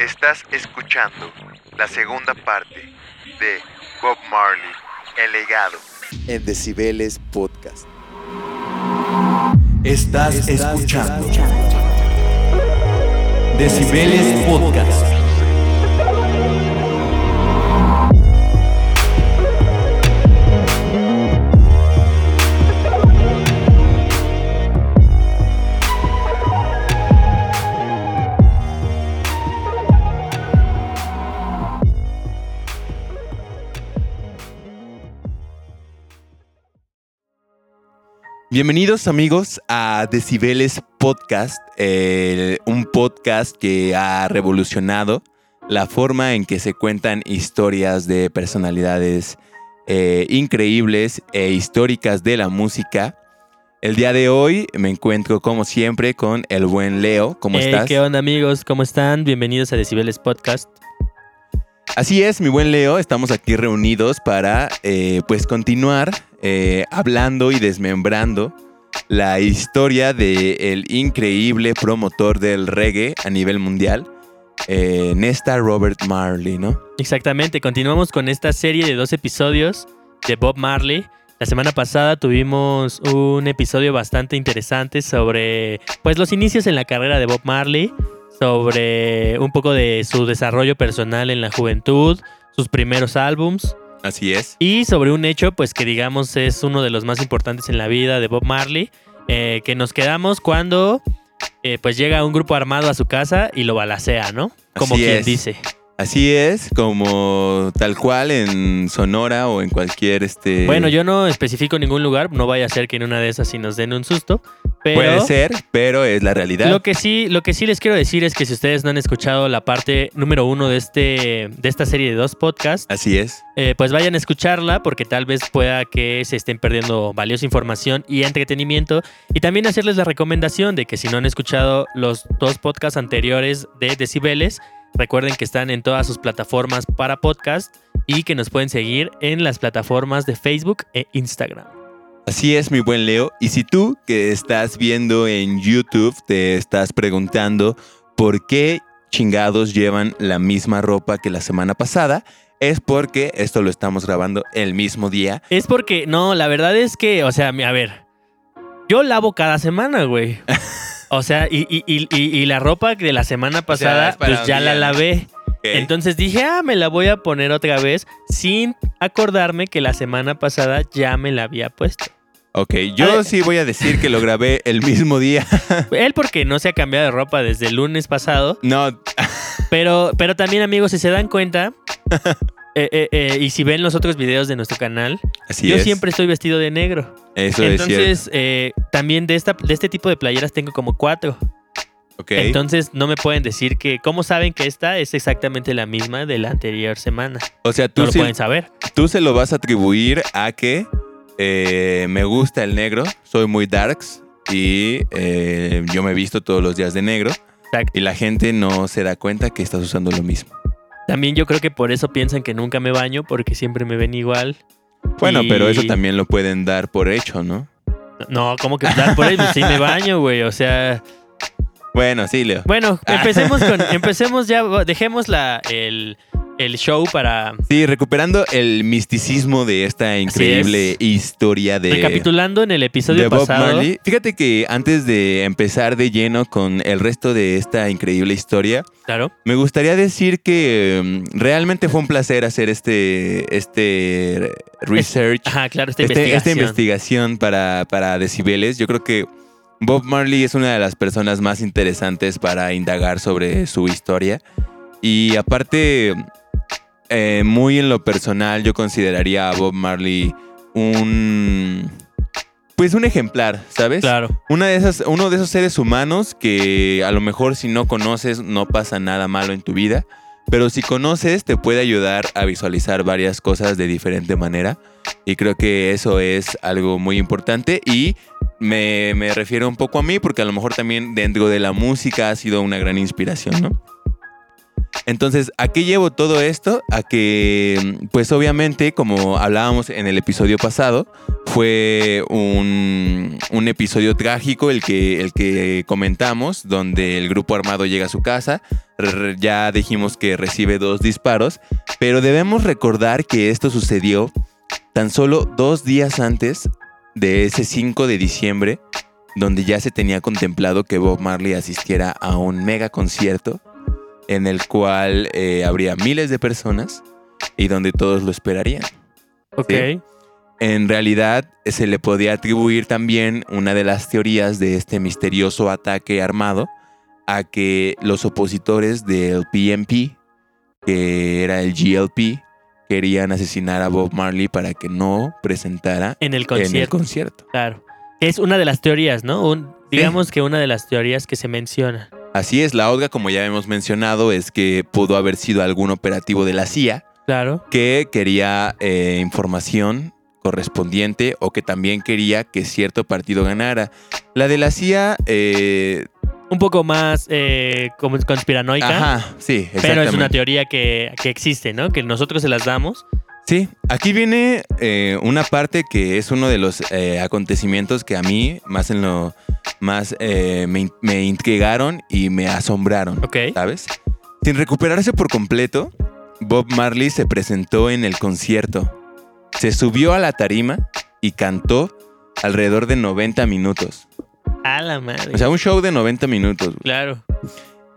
Estás escuchando la segunda parte de Bob Marley, El legado, en Decibeles Podcast. Estás, escuchando Decibeles Podcast. Bienvenidos amigos a Decibeles Podcast, un podcast que ha revolucionado la forma en que se cuentan historias de personalidades eh, increíbles e históricas de la música. El día de hoy me encuentro como siempre con el buen Leo. ¿Cómo estás? ¿Qué onda amigos? ¿Cómo están? Bienvenidos a Decibeles Podcast. Así es, mi buen Leo, estamos aquí reunidos para eh, pues continuar eh, hablando y desmembrando la historia del increíble promotor del reggae a nivel mundial, eh, Nesta Robert Marley, ¿no? Exactamente, continuamos con esta serie de dos episodios de Bob Marley. La semana pasada tuvimos un episodio bastante interesante sobre pues los inicios en la carrera de Bob Marley, sobre un poco de su desarrollo personal en la juventud, sus primeros álbums. Así es. Y sobre un hecho, pues que digamos es uno de los más importantes en la vida de Bob Marley, eh, que nos quedamos cuando eh, pues llega un grupo armado a su casa y lo balacea, ¿no? Como quien dice. Así es, como tal cual en Sonora o en cualquier este. Bueno, yo no especifico ningún lugar, no vaya a ser que en una de esas sí nos den un susto. Puede ser, pero es la realidad. Lo que sí, lo que sí les quiero decir es que si ustedes no han escuchado la parte número uno de este, de esta serie de dos podcasts, así es, eh, pues vayan a escucharla porque tal vez pueda que se estén perdiendo valiosa información y entretenimiento. Y también hacerles la recomendación de que si no han escuchado los dos podcasts anteriores de Decibeles Recuerden que están en todas sus plataformas para podcast y que nos pueden seguir en las plataformas de Facebook e Instagram. Así es, mi buen Leo. Y si tú que estás viendo en YouTube te estás preguntando por qué chingados llevan la misma ropa que la semana pasada, es porque esto lo estamos grabando el mismo día. Es porque, no, la verdad es que, o sea, a ver, yo lavo cada semana, güey. O sea, y, y, y, y, la ropa de la semana pasada, pues ya la lavé. Entonces dije, ah, me la voy a poner otra vez sin acordarme que la semana pasada ya me la había puesto. Ok, yo sí voy a decir que lo grabé el mismo día. Él porque no se ha cambiado de ropa desde el lunes pasado. No. Pero, pero también amigos, si se dan cuenta, eh, eh, eh, y si ven los otros videos de nuestro canal, yo siempre estoy vestido de negro. Eso Entonces, es también de, esta, de este tipo de playeras tengo como cuatro. Okay. Entonces no me pueden decir que, ¿cómo saben que esta es exactamente la misma de la anterior semana? O sea, tú no lo pueden saber. Tú se lo vas a atribuir a que me gusta el negro, soy muy darks y yo me he visto todos los días de negro. Y la gente no se da cuenta que estás usando lo mismo. También yo creo que por eso piensan que nunca me baño, porque siempre me ven igual. Bueno, pero eso también lo pueden dar por hecho, ¿no? No, ¿cómo que dar por hecho? sí me baño, güey. O sea. Bueno, sí, Leo. Bueno, empecemos con. Empecemos ya. Dejemos la, el, el show para... Sí, recuperando el misticismo de esta increíble historia de... Recapitulando en el episodio de Bob Marley. Fíjate que antes de empezar de lleno con el resto de esta increíble historia... Claro. Me gustaría decir que mm, realmente fue un placer hacer este, este research. Ajá, claro, esta este, investigación. Esta investigación para, para Decibeles. Yo creo que Bob Marley es una de las personas más interesantes para indagar sobre su historia. Y aparte, eh, muy en lo personal, yo consideraría a Bob Marley un. Pues un ejemplar, ¿sabes? Claro. Una de esas, uno de esos seres humanos que a lo mejor si no conoces no pasa nada malo en tu vida, pero si conoces te puede ayudar a visualizar varias cosas de diferente manera. Y creo que eso es algo muy importante y me, me refiero un poco a mí porque a lo mejor también dentro de la música ha sido una gran inspiración, ¿no? Entonces, ¿a qué llevo todo esto? A que, pues obviamente, como hablábamos en el episodio pasado, fue un, episodio trágico el que, el que comentamos, donde el grupo armado llega a su casa, ya dijimos que recibe dos disparos, pero debemos recordar que esto sucedió tan solo dos días antes de ese 5 de diciembre, donde ya se tenía contemplado que Bob Marley asistiera a un mega concierto en el cual eh, habría miles de personas y donde todos lo esperarían. Ok. Sí. En realidad se le podía atribuir también una de las teorías de este misterioso ataque armado a que los opositores del PNP, que era el GLP, querían asesinar a Bob Marley para que no presentara En el en el concierto. concierto. Claro. Es una de las teorías, ¿no? Un- digamos que una de las teorías que se menciona. Así es, la otra, como ya hemos mencionado, es que pudo haber sido algún operativo de la CIA Claro. que quería eh, información correspondiente o que también quería que cierto partido ganara. La de la CIA, eh, Un poco más eh, como conspiranoica. ajá, sí, Pero es una teoría que, que existe, ¿no? Que nosotros se las damos. Sí, aquí viene eh, una parte que es uno de los eh, acontecimientos que a mí más en lo más eh, me, me intrigaron y me asombraron. Ok. ¿sabes? Sin recuperarse por completo, Bob Marley se presentó en el concierto. Se subió a la tarima y cantó alrededor de 90 minutos. A la madre. O sea, un show de 90 minutos. güey. claro.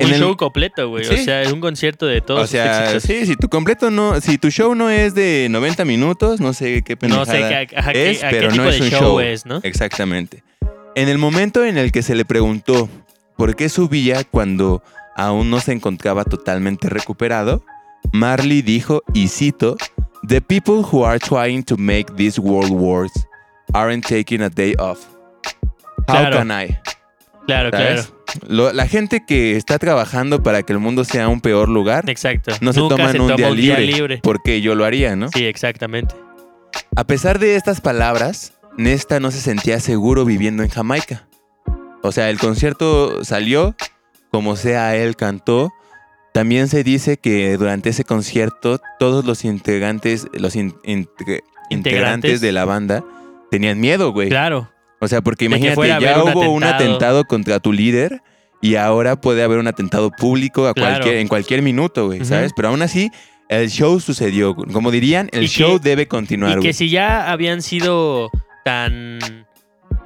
Un el- show completo, güey. O Sí. sea, es un concierto de todos O sea, sus sí, si tu completo no, si tu show no es de 90 minutos, no sé qué No pendejada sé qué, ajá, qué- es, a qué pero tipo no es de un show, show. es, ¿no? Exactamente. En el momento en el que se le preguntó por qué subía cuando aún no se encontraba totalmente recuperado, Marley dijo, y cito, The people who are trying to make these world wars aren't taking a day off. How Claro. can I? Claro, ¿Sabes? claro. Lo- la gente que está trabajando para que el mundo sea un peor lugar, Exacto. no se Nunca toman se un, toma día, un día libre, libre. porque yo lo haría, ¿no? Sí, exactamente. A pesar de estas palabras, Nesta no se sentía seguro viviendo en Jamaica. O sea, el concierto salió, como sea él cantó. También se dice que durante ese concierto todos los integrantes, los in- integrantes de la banda tenían miedo, güey. Claro. O sea, porque imagínate, ya hubo un un atentado. contra tu líder y ahora puede haber un atentado público a Claro. cualquier, en cualquier minuto, güey. ¿sabes? Pero aún así, el show sucedió. Como dirían, el que- show debe continuar, Y güey. que si ya habían sido tan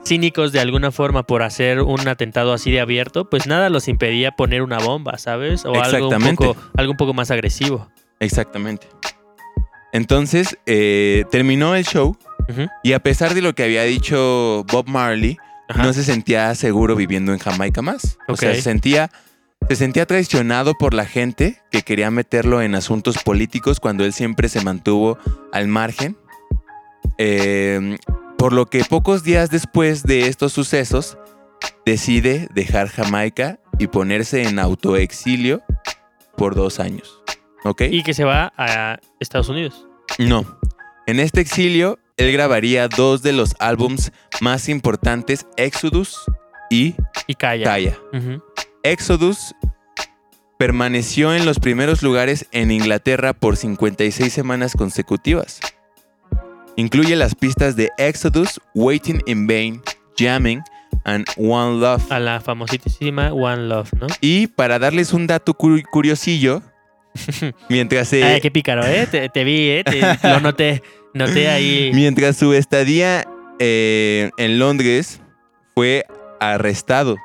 cínicos de alguna forma por hacer un atentado así de abierto, pues nada los impedía poner una bomba, ¿sabes? O algo un, Exactamente. poco, algo un poco más agresivo. Exactamente. Entonces, eh, terminó el show Y a pesar de lo que había dicho Bob Marley, Ajá. no se sentía seguro viviendo en Jamaica más. O sea, se sentía, se sentía traicionado por la gente que quería meterlo en asuntos políticos cuando él siempre se mantuvo al margen. Eh, por lo que pocos días después de estos sucesos, decide dejar Jamaica y ponerse en autoexilio por dos años. ¿Ok? Y que se va a Estados Unidos. No. En este exilio, él grabaría dos de los álbums más importantes, Exodus y Y. Kaya. Exodus permaneció en los primeros lugares en Inglaterra por 56 semanas consecutivas. Incluye las pistas de Exodus, Waiting in Vain, Jamming and One Love. A la famosísima One Love, ¿no? Y para darles un dato cu- curiosillo, mientras se... Ay, qué pícaro, ¿eh? Te, te vi, ¿eh? Te- lo noté. Ahí. Mientras su estadía eh, en Londres fue arrestado.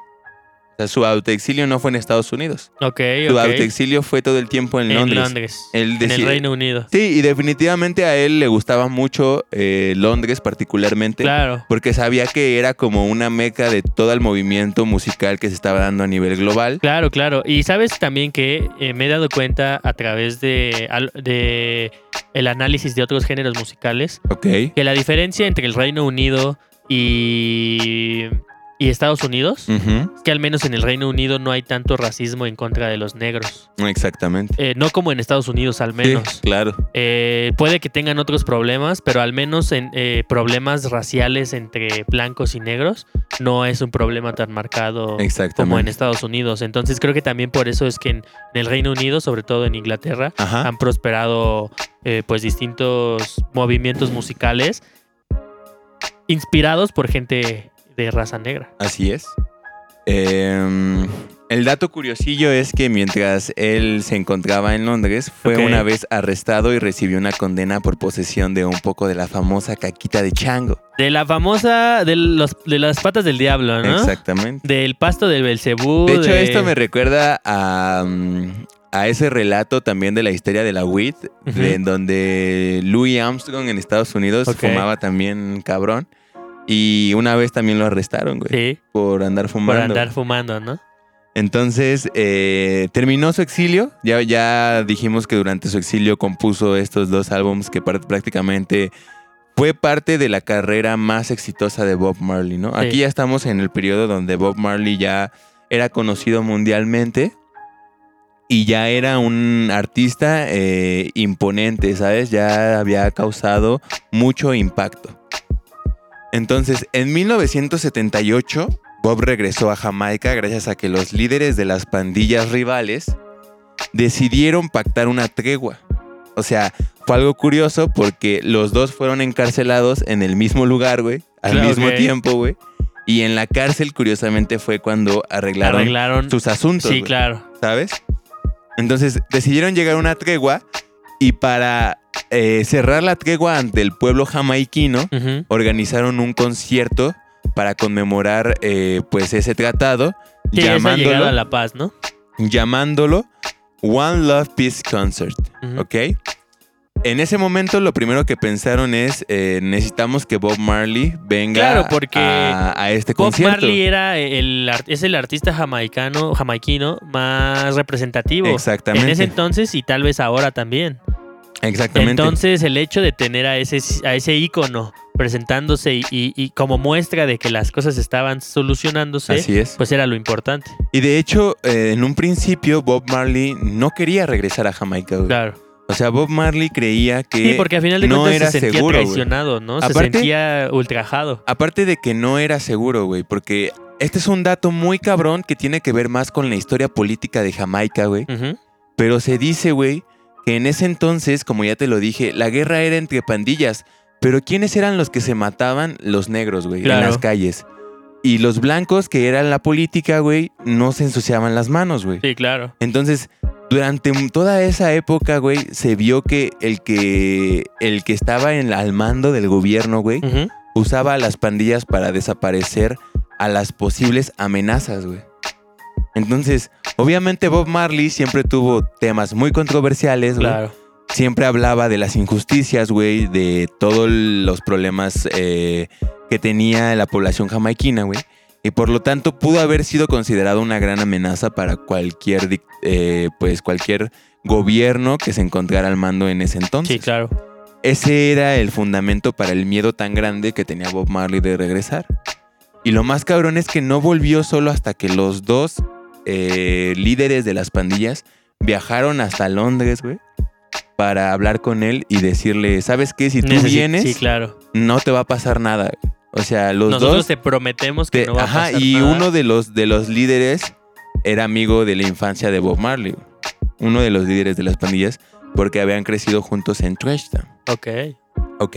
Sea, su autoexilio no fue en Estados Unidos. Ok, Su autoexilio fue todo el tiempo en, En Londres. Londres. Él En el Reino Unido. Sí, y definitivamente a él le gustaba mucho eh, Londres particularmente. Claro. Porque sabía que era como una meca de todo el movimiento musical que se estaba dando a nivel global. Claro, claro. Y sabes también que eh, me he dado cuenta a través de, de el análisis de otros géneros musicales Ok. que la diferencia entre el Reino Unido y, y Estados Unidos, que al menos en el Reino Unido no hay tanto racismo en contra de los negros. Exactamente. Eh, no como en Estados Unidos, al Sí, menos. claro. Eh, puede que tengan otros problemas, pero al menos en eh, problemas raciales entre blancos y negros no es un problema tan marcado como en Estados Unidos. Entonces creo que también por eso es que en, en el Reino Unido, sobre todo en Inglaterra, Ajá. han prosperado pues distintos movimientos musicales inspirados por gente de raza negra. Así es. Em, el dato curiosillo es que mientras él se encontraba en Londres, fue una vez arrestado y recibió una condena por posesión de un poco de la famosa caquita de chango. De la famosa, de, los, de las patas del diablo, ¿no? Exactamente. Del pasto del Belcebú. De hecho, de- esto me recuerda a, mm, a ese relato también de la historia de la de- en donde Louis Armstrong en Estados Unidos Ok. fumaba también cabrón. Y una vez también lo arrestaron, güey, Sí, por andar por fumando. andar fumando, ¿no? Entonces, eh, terminó su exilio. Ya, ya dijimos que durante su exilio compuso estos dos álbumes que prácticamente fue parte de la carrera más exitosa de Bob Marley, ¿no? Aquí ya estamos en el periodo donde Bob Marley ya era conocido mundialmente y ya era un artista eh, imponente, ¿sabes? Ya había causado mucho impacto. Entonces, en 1978, Bob regresó a Jamaica gracias a que los líderes de las pandillas rivales decidieron pactar una tregua. O sea, fue algo curioso porque los dos fueron encarcelados en el mismo lugar, güey, al Claro, mismo tiempo, güey. Y en la cárcel, curiosamente, fue cuando arreglaron, Arreglaron. sus asuntos, Sí, claro. ¿sabes? Entonces, decidieron llegar a una tregua y para eh, cerrar la tregua ante el pueblo jamaiquino, organizaron un concierto para conmemorar eh, pues ese tratado, Sí, llegada a llamándolo, la paz, ¿no? llamándolo One Love Peace Concert. ¿ok? En ese momento lo primero que pensaron es eh, necesitamos que Bob Marley venga Claro, porque a, a este Bob concierto. Marley era el, es el artista jamaicano, jamaiquino más representativo. Exactamente. En ese entonces y tal vez ahora también. Exactamente. Entonces el hecho de tener a ese, a ese ícono presentándose y, y- y como muestra de que las cosas estaban solucionándose, Así es. pues era lo importante. Y de hecho, eh, en un principio Bob Marley no quería regresar a Jamaica, güey. Claro. O sea, Bob Marley creía que Sí, porque al final de no cuentas era se sentía seguro, traicionado, ¿no? se sentía ultrajado. Aparte de que no era seguro, güey, porque este es un dato muy cabrón que tiene que ver más con la historia política de Jamaica, güey. Pero se dice, güey, que en ese entonces, como ya te lo dije, la guerra era entre pandillas. Pero ¿quiénes eran los que se mataban? Los negros, güey, Claro. en las calles. Y los blancos, que eran la política, güey, no se ensuciaban las manos, güey. Sí, claro. Entonces, durante toda esa época, güey, se vio que el que, el que estaba en, al mando del gobierno, güey, usaba a las pandillas para desaparecer a las posibles amenazas, güey. Entonces, obviamente Bob Marley siempre tuvo temas muy controversiales, güey. Claro. Siempre hablaba de las injusticias, güey, de todos los problemas eh, que tenía la población jamaiquina, güey. Y por lo tanto pudo haber sido considerado una gran amenaza para cualquier, eh, pues cualquier gobierno que se encontrara al mando en ese entonces. Sí, claro. Ese era el fundamento para el miedo tan grande que tenía Bob Marley de regresar. Y lo más cabrón es que no volvió solo hasta que los dos eh, líderes de las pandillas viajaron hasta Londres, güey, para hablar con él y decirle, ¿sabes qué? Si tú Necesi- vienes, Sí, claro. no te va a pasar nada. O sea, los Nosotros dos... te prometemos que te- no va ajá, a pasar y nada. uno de los, de los líderes era amigo de la infancia de Bob Marley. Uno de los líderes de las pandillas porque habían crecido juntos en Trash. Ok. ¿Ok?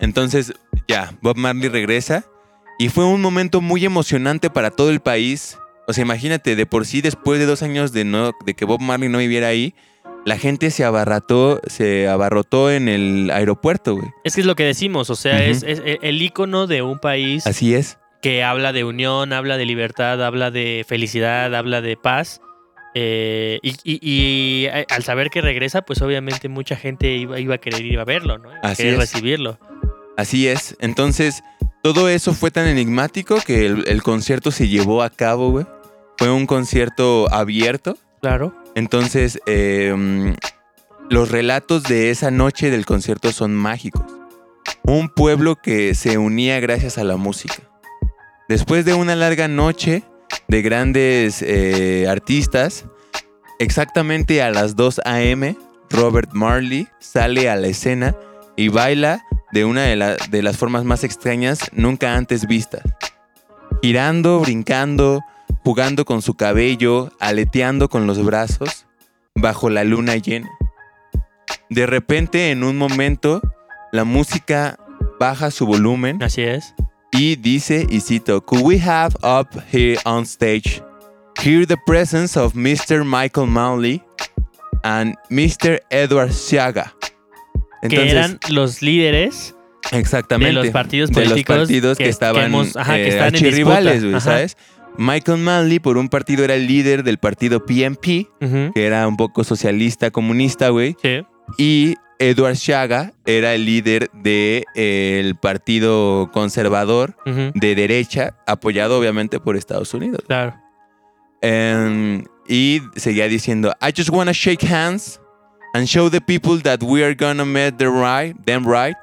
Entonces, ya, Bob Marley regresa y fue un momento muy emocionante para todo el país. O sea, imagínate, de por sí, después de dos años de, no, de que Bob Marley no viviera ahí, la gente se abarrató, se abarrotó en el aeropuerto, güey. Es que es lo que decimos, o sea, es, es el ícono de un país Así es. que habla de unión, habla de libertad, habla de felicidad, habla de paz. eh, y, y- y, eh, al saber que regresa, pues obviamente mucha gente iba, iba a querer ir a verlo, ¿no? Iba a querer es. recibirlo. Así es. Entonces, todo eso fue tan enigmático que el, el concierto se llevó a cabo, güey. Fue un concierto abierto. Claro. Entonces, mm, los relatos de esa noche del concierto son mágicos. Un pueblo que se unía gracias a la música. Después de una larga noche de grandes eh, artistas, exactamente a las 2 a.m., Robert Marley sale a la escena y baila de una de, de las formas más extrañas nunca antes vistas. Girando, brincando, jugando con su cabello, aleteando con los brazos, bajo la luna llena. De repente, en un momento, la música baja su volumen Así es. y dice, y cito, Could we have up here on stage, hear the presence of Mr. Michael Manley and Mr. Edward Siaga? que eran los líderes exactamente, de los partidos de los políticos partidos que, que- que estaban hemos- ajá, que eh, están en disputa. Ajá. Michael Manley por un partido era el líder del partido Ujú, que era un poco socialista, comunista, güey. Sí. Y Edward Shaga era el líder del partido conservador de derecha, apoyado obviamente por Estados Unidos. Claro. Em, y seguía diciendo, I just wanna shake hands and show the people that we are gonna make the right, them right.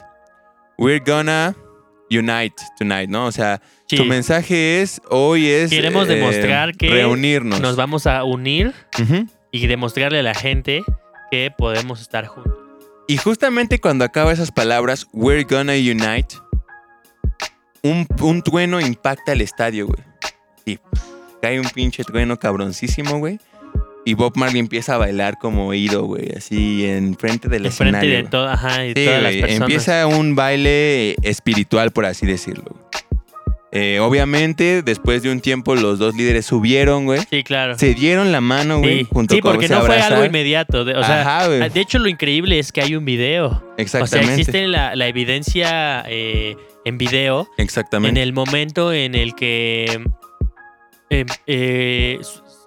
We're gonna unite tonight, ¿no? O sea, Sí. su mensaje es, hoy es... Queremos eh, demostrar que Reunirnos. Nos vamos a unir y demostrarle a la gente que podemos estar juntos. Y justamente cuando acaba esas palabras, we're gonna unite, un, un trueno impacta el estadio, güey. Y cae un pinche trueno cabroncísimo, güey. Y Bob Marley empieza a bailar como oído, güey, así enfrente del Enfrente escenario. de, güey. todo, ajá, de Sí, todas las personas. Empieza un baile espiritual, por así decirlo. Eh, obviamente, después de un tiempo, los dos líderes subieron, güey. Sí, claro. Se dieron la mano, güey, Sí, junto Sí, con porque no fue algo inmediato. de- o sea, de hecho, lo increíble es que hay un video. O sea, Exactamente. existe la, la evidencia eh, en video en Exactamente. el momento en el que. em, eh,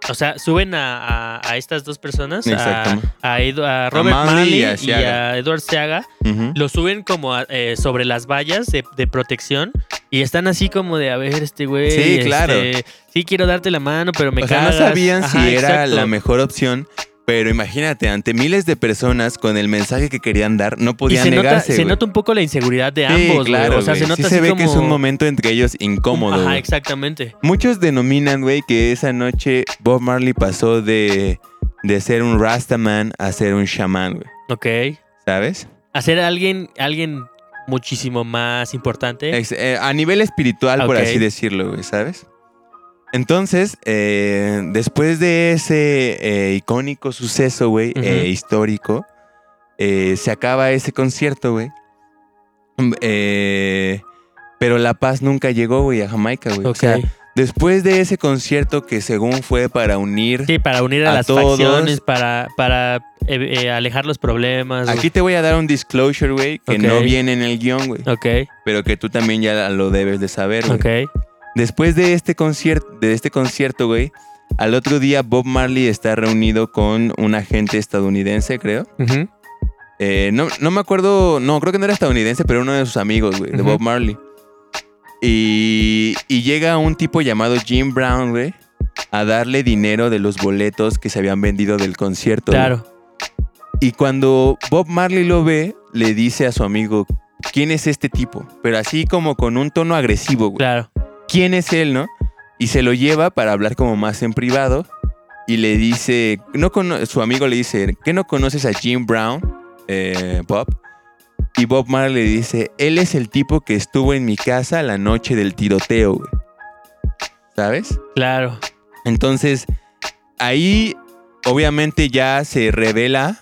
o sea, suben a, a- a estas dos personas, a, a Edu- a Robert Manley y y a Seaga. Edward Seaga. Lo suben como a- eh, sobre las vallas de, de protección y están así como de, a ver, este güey. Sí, claro. este, sí, quiero darte la mano, pero me o sea, cagas. no sabían Ajá, si era exacto. la mejor opción, pero imagínate, ante miles de personas con el mensaje que querían dar, no Y podían se nota, negarse. se güey. nota un poco la inseguridad de Sí, ambos, claro, O sea, se nota Sí así se ve como... que es un momento entre ellos incómodo. Ajá, exactamente. Muchos denominan, güey, que esa noche Bob Marley pasó de, de ser un Rastaman a ser un shaman, güey. Ok. ¿Sabes? Hacer a alguien, alguien muchísimo más importante. Eh, a nivel espiritual, por así decirlo, güey, ¿sabes? Entonces, eh, después de ese eh, icónico suceso, güey, eh, histórico, se acaba ese concierto, güey. Pero la paz nunca llegó, güey, a Jamaica, güey. O sea, después de ese concierto que según fue para unir... sí, para unir a, a las todos. facciones, para, para alejar los problemas. Aquí te voy a dar un disclosure, güey, que no viene en el guion, güey. Ok, Pero que tú también ya lo debes de saber, güey. ok. Después de este concierto, de este concierto, güey, al otro día Bob Marley está reunido con un agente estadounidense, creo. Eh, no, no me acuerdo, no, creo que no era estadounidense, pero uno de sus amigos, güey, de. Bob Marley. Y, y llega un tipo llamado Jim Brown, güey, a darle dinero de los boletos que se habían vendido del concierto. güey. Claro. Y cuando Bob Marley lo ve, le dice a su amigo, ¿quién es este tipo? Pero así como con un tono agresivo, güey. Claro. Quién es él, ¿no? Y se lo lleva para hablar como más en privado. Y le dice, no cono- su amigo le dice, ¿qué no conoces a Jim Brown, eh, Bob? Y Bob Marley le dice, él es el tipo que estuvo en mi casa la noche del tiroteo, güey. ¿Sabes? Claro. Entonces, ahí obviamente ya se revela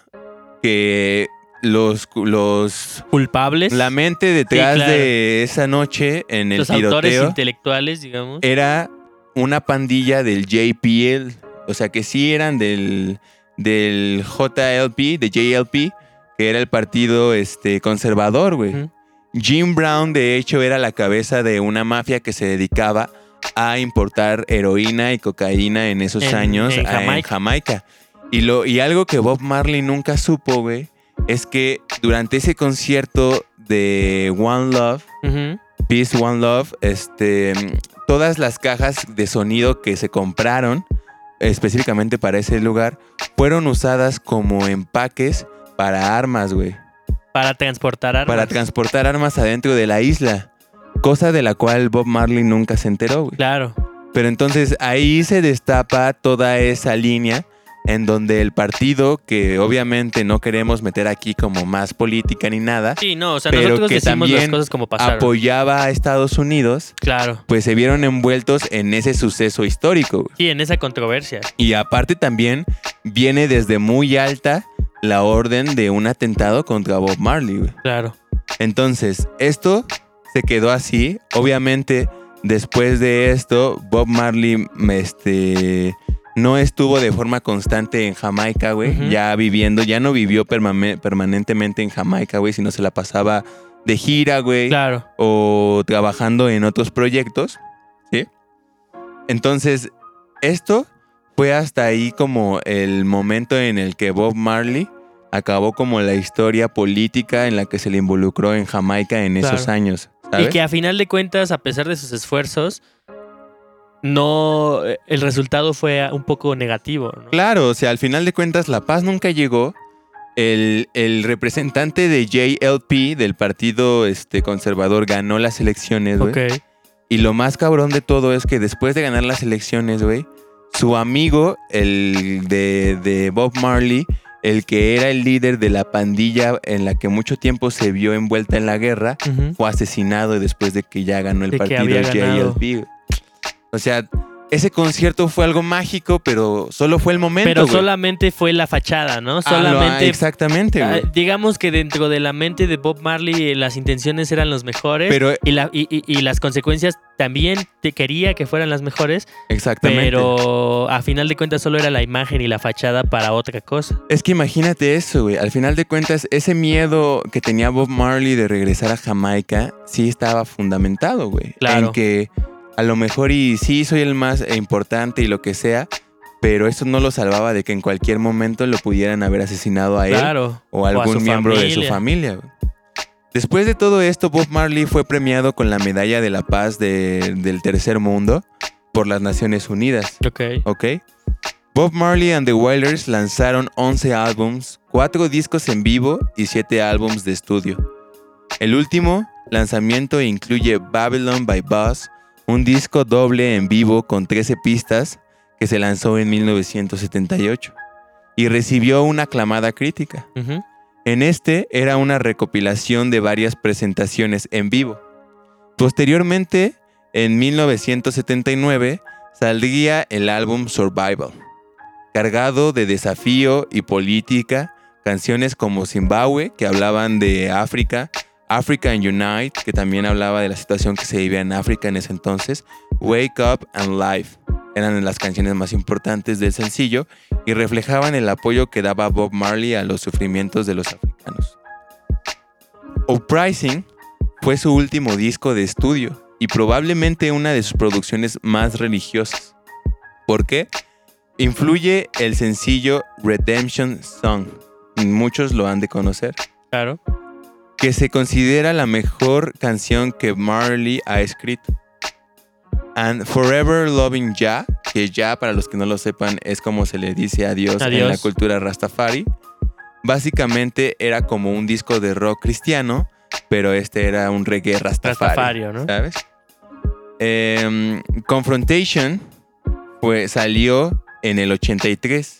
que los, los Culpables. la mente detrás claro. de esa noche en el los autores intelectuales, digamos. era una pandilla del JPL. O sea que sí eran del, del JLP, de JLP, que era el partido este, conservador, güey. Jim Brown, de hecho, era la cabeza de una mafia que se dedicaba a importar heroína y cocaína en esos En- años en a- Jamaica. Jamaica. Y, lo, y algo que Bob Marley nunca supo, güey, es que durante ese concierto de One Love. Peace One Love, este, todas las cajas de sonido que se compraron específicamente para ese lugar fueron usadas como empaques para armas, güey. Para transportar armas. Para transportar armas adentro de la isla. cosa de la cual Bob Marley nunca se enteró, güey. Claro. Pero entonces ahí se destapa toda esa línea en donde el partido, que obviamente no queremos meter aquí como más política ni nada, Sí, no, o sea, Pero nosotros que decimos las también cosas como pasaron. apoyaba a Estados Unidos, Claro. pues se vieron envueltos en ese suceso histórico. güey. Sí, en esa controversia. Y aparte también viene desde muy alta la orden de un atentado contra Bob Marley. güey. Claro. Entonces, esto se quedó así. Obviamente, después de esto, Bob Marley este, no estuvo de forma constante en Jamaica, güey. Ya viviendo, ya no vivió permanentemente en Jamaica, güey, sino se la pasaba de gira, güey. Claro. O trabajando en otros proyectos, ¿sí? Entonces, esto fue hasta ahí como el momento en el que Bob Marley acabó como la historia política en la que se le involucró en Jamaica en esos años. ¿sabes? Y que a final de cuentas, a pesar de sus esfuerzos, no. eh, El resultado fue un poco negativo. ¿no? Claro, o sea, al final de cuentas la paz nunca llegó. El, el representante de JLP del partido este, conservador ganó las elecciones, güey. Y lo más cabrón de todo es que después de ganar las elecciones, güey, su amigo, el de, de Bob Marley, el que era el líder de la pandilla en la que mucho tiempo se vio envuelta en la guerra, fue asesinado después de que ya ganó el De partido ganado. JLP. O sea, ese concierto fue algo mágico, pero solo fue el momento. Pero solamente fue la fachada, ¿no? Ah, Solamente. exactamente, ah, güey. digamos que dentro de la mente de Bob Marley eh, las intenciones eran los mejores Pero, y, la, y, y- y las consecuencias también te quería que fueran las mejores, exactamente. pero a final de cuentas solo era la imagen y la fachada para otra cosa. Es que imagínate eso, güey. Al final de cuentas, ese miedo que tenía Bob Marley de regresar a Jamaica sí estaba fundamentado, güey. Claro. En que a lo mejor y sí soy el más importante y lo que sea, pero eso no lo salvaba de que en cualquier momento lo pudieran haber asesinado a él Claro. o a algún miembro de su familia. Después de todo esto, Bob Marley fue premiado con la Medalla de la Paz de- del Tercer Mundo por las Naciones Unidas. Ok. ¿ok? Bob Marley and the Wailers lanzaron 11 álbums, 4 discos en vivo y 7 álbums de estudio. El último lanzamiento incluye Babylon by Buzz, un disco doble en vivo con 13 pistas que se lanzó en 1978 y recibió una aclamada crítica. En este era una recopilación de varias presentaciones en vivo. Posteriormente, en 1979, saldría el álbum Survival, cargado de desafío y política, canciones como Zimbabue, que hablaban de África, African Unite, que también hablaba de la situación que se vivía en África en ese entonces, Wake Up and Life, eran las canciones más importantes del sencillo y reflejaban el apoyo que daba Bob Marley a los sufrimientos de los africanos. Uprising fue su último disco de estudio y probablemente una de sus producciones más religiosas. ¿Por qué? Influye el sencillo Redemption Song, muchos lo han de conocer, Claro. Que se considera la mejor canción que Marley ha escrito. And Forever Loving Ya, que ya para los que no lo sepan es como se le dice adiós, en Adiós. la cultura rastafari. Básicamente era como un disco de rock cristiano, pero este era un reggae rastafari. Rastafario, ¿no? ¿Sabes? Em, Confrontation pues, salió en el 83.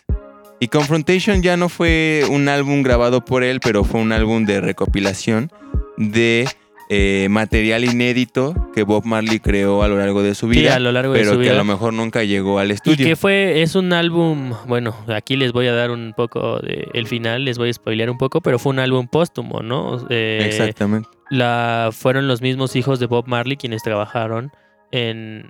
Y Confrontation ya no fue un álbum grabado por él, pero fue un álbum de recopilación de eh, material inédito que Bob Marley creó a lo largo de su Sí, vida, a lo largo de pero su que a lo mejor nunca llegó al Y estudio. que fue, es un álbum, bueno, aquí les voy a dar un poco de el final, les voy a spoilear un poco, pero fue un álbum póstumo, ¿no? Eh, Exactamente. la, fueron los mismos hijos de Bob Marley quienes trabajaron en,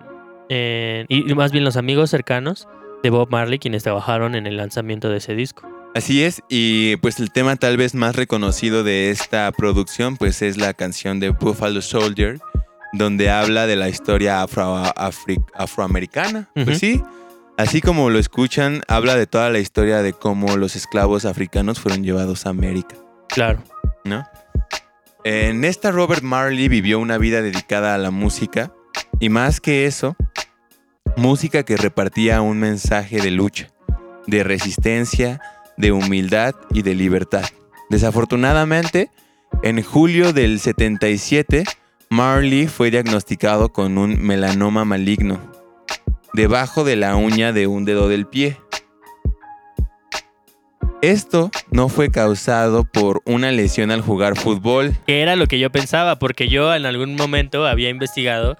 en- y más bien los amigos cercanos de Bob Marley quienes trabajaron en el lanzamiento de ese disco. Así es, y pues el tema tal vez más reconocido de esta producción pues es la canción de Buffalo Soldier, donde habla de la historia afro, afroamericana. Pues sí, así como lo escuchan, habla de toda la historia de cómo los esclavos africanos fueron llevados a América, Claro. ¿no? En esta Robert Marley vivió una vida dedicada a la música, y más que eso, música que repartía un mensaje de lucha, de resistencia, de humildad y de libertad. Desafortunadamente, en julio del 77 Marley fue diagnosticado con un melanoma maligno debajo de la uña de un dedo del pie. Esto no fue causado por una lesión al jugar fútbol. Que era lo que yo pensaba, porque yo en algún momento había investigado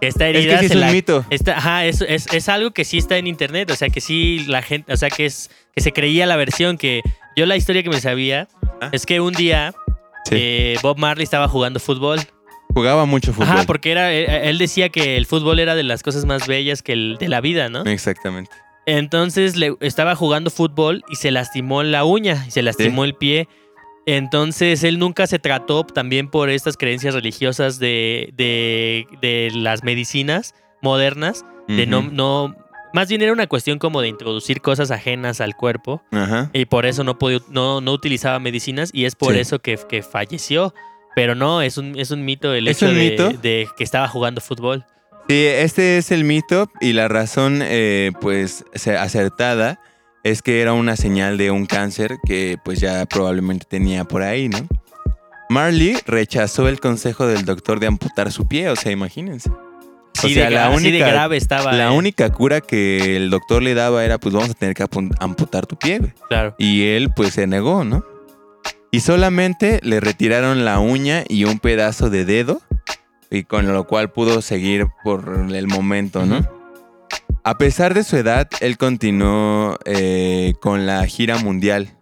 Es que sí es un la- mito. Esta- ajá, es, es- es algo que sí está en internet, o sea que sí la gente, o sea que es que se creía la versión que yo la historia que me sabía Ah. es que un día Sí. eh, Bob Marley estaba jugando fútbol. Jugaba mucho fútbol. Ajá, porque era eh, él decía que el fútbol era de las cosas más bellas que el de la vida, ¿no? Exactamente. Entonces le, estaba jugando fútbol y se lastimó la uña y se lastimó el pie. Entonces él nunca se trató también por estas creencias religiosas de, de, de las medicinas modernas, de no, no, más bien era una cuestión como de introducir cosas ajenas al cuerpo Ajá. y por eso no, podía- no, no utilizaba medicinas y es por Sí. eso que, que falleció. Pero no, es un, es un mito el ¿Es hecho de, mito? de que estaba jugando fútbol. Sí, este es el mito y la razón, eh, pues, acertada es que era una señal de un cáncer que, pues, ya probablemente tenía por ahí, ¿no? Marley rechazó el consejo del doctor de amputar su pie, o sea, imagínense. Sí, sea, de, la así de única- grave estaba. La eh, única cura que el doctor le daba era, pues, vamos a tener que amputar tu pie. Claro. Y él, pues, se negó, ¿no? Y solamente le retiraron la uña y un pedazo de dedo, y con lo cual pudo seguir por el momento, ¿no? A pesar de su edad, él continuó eh, con la gira mundial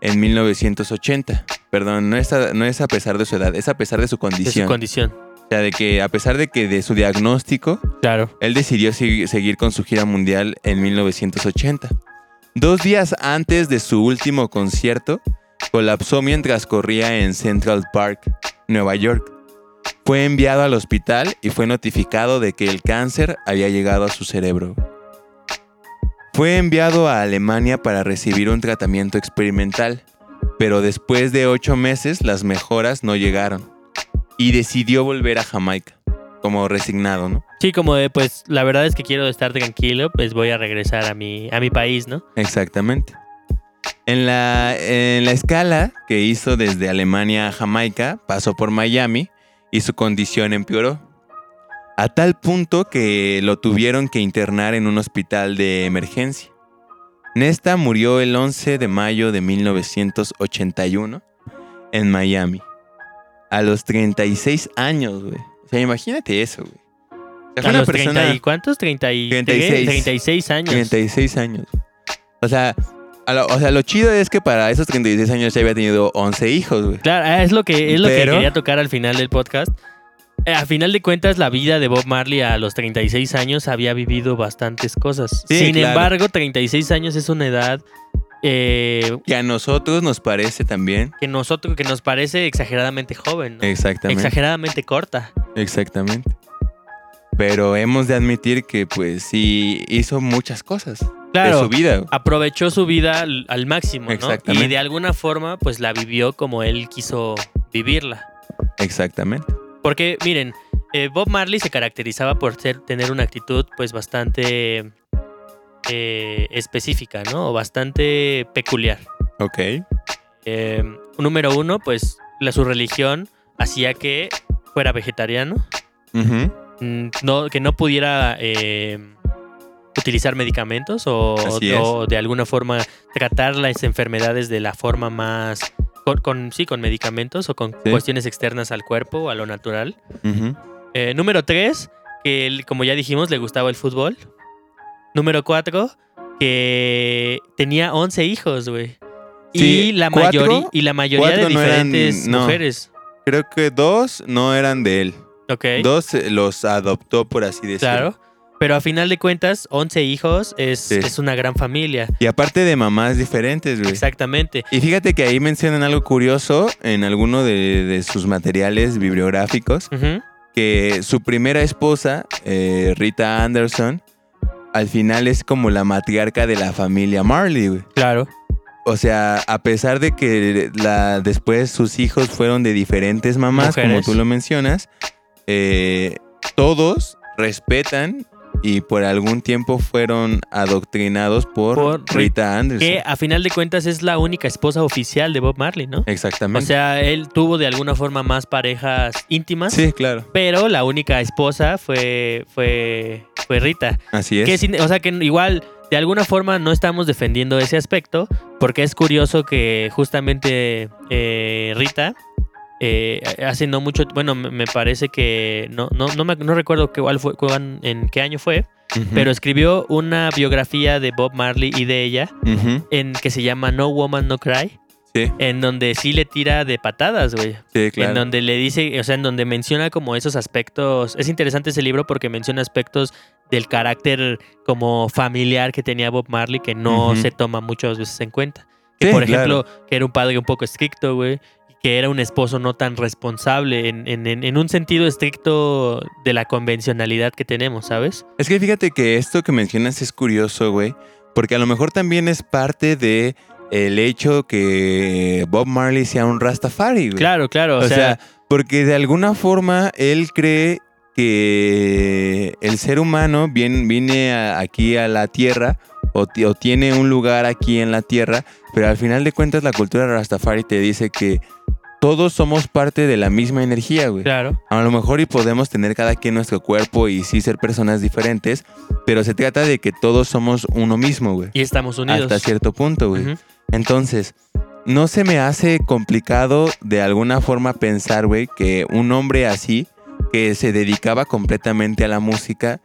en 1980. Perdón, no es, a, no es a pesar de su edad, es a pesar de su De su condición. condición. o sea, de que a pesar de que de su diagnóstico, Claro. él decidió segui- seguir con su gira mundial en 1980. Dos días antes de su último concierto, colapsó mientras corría en Central Park, Nueva York. Fue enviado al hospital y fue notificado de que el cáncer había llegado a su cerebro. Fue enviado a Alemania para recibir un tratamiento experimental, pero después de ocho meses las mejoras no llegaron y decidió volver a Jamaica, como resignado, ¿no? Sí, como de, pues, la verdad es que quiero estar tranquilo, pues voy a regresar a mi, a mi país, ¿no? Exactamente. En la, en la escala que hizo desde Alemania a Jamaica, pasó por Miami y su condición empeoró. A tal punto que lo tuvieron que internar en un hospital de emergencia. Nesta murió el 11 de mayo de 1981 en Miami. A los 36 años, güey. O sea, imagínate eso, güey. O sea, A los persona- 30 y ¿cuántos? 30 y, 36. 36 años. 36 años. O sea, lo, o sea, lo chido es que para esos 36 años ya había tenido 11 hijos, güey. Claro, ah, es lo que es lo Pero- que quería tocar al final del podcast. Eh, a final de cuentas, la vida de Bob Marley a los 36 años había vivido bastantes cosas. Sí, Sin claro. embargo, 36 años es una edad eh, Que a nosotros nos parece también. que nosotros que nos parece exageradamente joven, ¿no? Exactamente. exageradamente corta. Exactamente. Pero hemos de admitir que, pues, sí hizo muchas cosas de Claro, su vida. aprovechó su vida al, al máximo, ¿no? Y de alguna forma, pues la vivió como él quiso vivirla. Exactamente. Porque, miren, eh, Bob Marley se caracterizaba por ser, tener una actitud, pues, bastante eh, específica, ¿no? O bastante peculiar. Ok. Eh, número uno, pues, la, su religión hacía que fuera vegetariano, mm, no, que no pudiera utilizar medicamentos o, de alguna forma tratar las enfermedades de la forma más... Con, con- sí, con medicamentos o con Sí. cuestiones externas al cuerpo o a lo natural. Eh, número 3, que él, como ya dijimos, le gustaba el fútbol. Número 4, que tenía 11 hijos, güey. Sí, y, la ¿cuatro? mayoría, y la mayoría de Cuatro no eran- diferentes no. mujeres. Creo que dos no eran de él. Ok, Dos eh, los adoptó, por así decirlo. claro. Pero a final de cuentas, 11 hijos es, Sí. es una gran familia. Y aparte de mamás diferentes, güey. Exactamente. Y fíjate que ahí mencionan algo curioso en alguno de, de sus materiales bibliográficos, Ujú. que su primera esposa, eh, Rita Anderson, al final es como la matriarca de la familia Marley, güey. Claro. O sea, a pesar de que la, después sus hijos fueron de diferentes mamás, como tú lo mencionas, eh, todos respetan y por algún tiempo fueron adoctrinados por, Por Ri- Rita Anderson. Que a final de cuentas es la única esposa oficial de Bob Marley, ¿no? O Exactamente. sea, él tuvo de alguna forma más parejas íntimas, sí, claro. pero la única esposa fue, fue, fue Rita. Así es. Que o sea, que igual de alguna forma no estamos defendiendo ese aspecto, porque es curioso que justamente eh, Rita, eh, hace no mucho, bueno, me parece que, no, no, no, me- no recuerdo cuál fue, en qué año fue, pero escribió una biografía de Bob Marley y de ella, en que se llama No Woman No Cry, Sí, en donde sí le tira de patadas, güey. sí, claro. En donde le dice, o sea, en donde menciona como esos aspectos. Es interesante ese libro porque menciona aspectos del carácter como familiar que tenía Bob Marley que no se toma muchas veces en cuenta. Que Sí, por claro. ejemplo, que era un padre un poco estricto, güey. Que era un esposo no tan responsable en, en- un sentido estricto de la convencionalidad que tenemos, ¿sabes? Es que fíjate que esto que mencionas es curioso, güey, porque a lo mejor también es parte de el hecho que Bob Marley sea un Rastafari, güey. Claro, claro. O, sea, porque de alguna forma él cree que el ser humano viene, viene a- aquí a la tierra o, ti- o tiene un lugar aquí en la tierra, pero al final de cuentas la cultura Rastafari te dice que todos somos parte de la misma energía, güey. claro. A lo mejor y podemos tener cada quien nuestro cuerpo y sí ser personas diferentes, pero se trata de que todos somos uno mismo, güey. Y estamos unidos. Hasta cierto punto, güey. Entonces, no se me hace complicado de alguna forma pensar, güey, que un hombre así, que se dedicaba completamente a la música,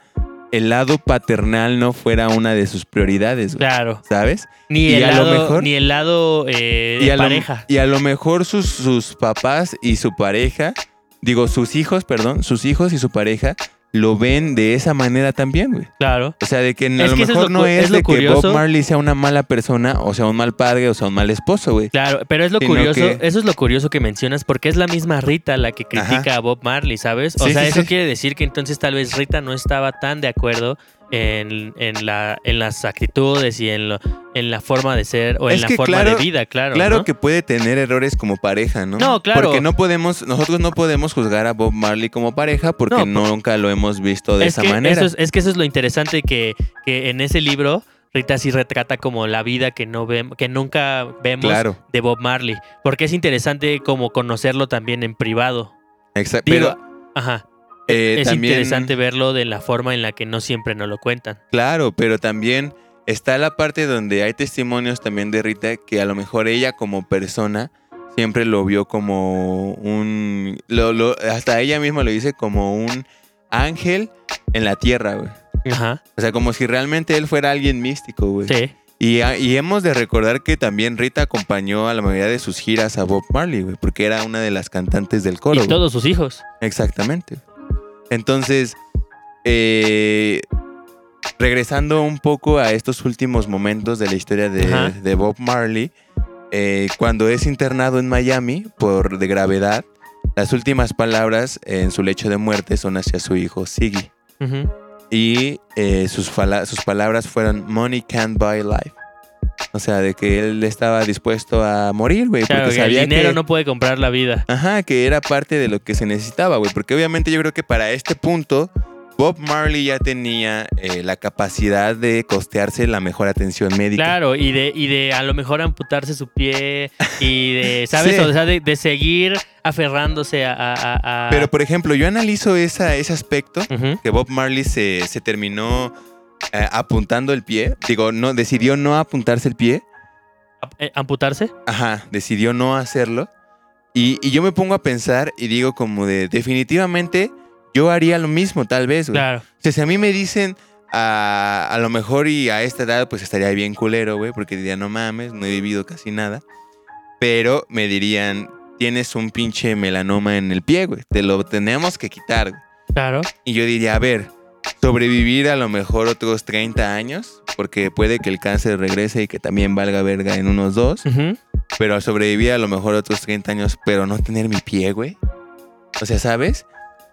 el lado paternal no fuera una de sus prioridades, güey. Claro. ¿Sabes? Ni Y el a lo lado, mejor- ni el lado eh, Y de a, lo, pareja. y a lo mejor sus, sus papás y su pareja, digo, sus hijos, perdón, sus hijos y su pareja lo ven de esa manera también, güey. Claro. O sea, de que a Es lo que eso es mejor lo no es, es lo de que. Bob Marley sea una mala persona, o sea, un mal padre, o sea, un mal esposo, güey. Claro, pero es lo Sino curioso, que- eso es lo curioso que mencionas, porque es la misma Rita la que critica Ajá. a Bob Marley, ¿sabes? O Sí, sea, sí, eso sí. quiere decir que entonces tal vez Rita no estaba tan de acuerdo en, en la, en las actitudes y en, lo- en la forma de ser o en Es la forma claro- de vida, claro. Claro ¿no? que puede tener errores como pareja, ¿no? No, claro. Porque no podemos, nosotros no podemos juzgar a Bob Marley como pareja porque No, nunca lo hemos visto de es esa que manera. Eso es, es que eso es lo interesante que, que en ese libro Rita sí retrata como la vida que no vemos, que nunca vemos Claro, de Bob Marley, porque es interesante como conocerlo también en privado. exacto. Pero Ajá. Eh, es también, interesante verlo de la forma en la que no siempre nos lo cuentan. Claro, pero también está la parte donde hay testimonios también de Rita que a lo mejor ella como persona siempre lo vio como un... lo- lo- hasta ella misma lo dice como un ángel en la tierra, güey. Ajá. O sea, como si realmente él fuera alguien místico, güey. Sí. Y, a- y hemos de recordar que también Rita acompañó a la mayoría de sus giras a Bob Marley, güey, porque era una de las cantantes del coro. y güey. todos sus hijos. Exactamente. Entonces, eh, regresando un poco a estos últimos momentos de la historia de, Bob Marley, eh, cuando es internado en Miami por de gravedad, las últimas palabras en su lecho de muerte son hacia su hijo Siggy. Y eh, sus, sus palabras fueron Money can't buy life. O sea, de que él estaba dispuesto a morir, güey. Claro, porque que el sabía dinero que, no puede comprar la vida. Ajá, que era parte de lo que se necesitaba, güey. Porque obviamente yo creo que para este punto, Bob Marley ya tenía eh, la capacidad de costearse la mejor atención médica. Claro, y de, y de a lo mejor amputarse su pie y de, ¿sabes? Sí. O sea, de, de seguir aferrándose a... a- a- a- Pero, por ejemplo, yo analizo esa, ese aspecto, que Bob Marley se, se terminó eh, apuntando el pie. Digo, no, decidió no apuntarse el pie. Eh, ¿Amputarse? Ajá, decidió no hacerlo. Y, y yo me pongo a pensar y digo como de, definitivamente, yo haría lo mismo tal vez, güey. Claro. O sea, si a mí me dicen a, a lo mejor y a esta edad, pues estaría bien culero, güey, porque diría, no mames, no he vivido casi nada. Pero me dirían, tienes un pinche melanoma en el pie, güey, te lo tenemos que quitar. güey". Claro. Y yo diría, a ver, sobrevivir a lo mejor otros 30 años, porque puede que el cáncer regrese y que también valga verga en unos dos, pero sobrevivir a lo mejor otros 30 años, pero no tener mi pie, güey. O sea, ¿sabes?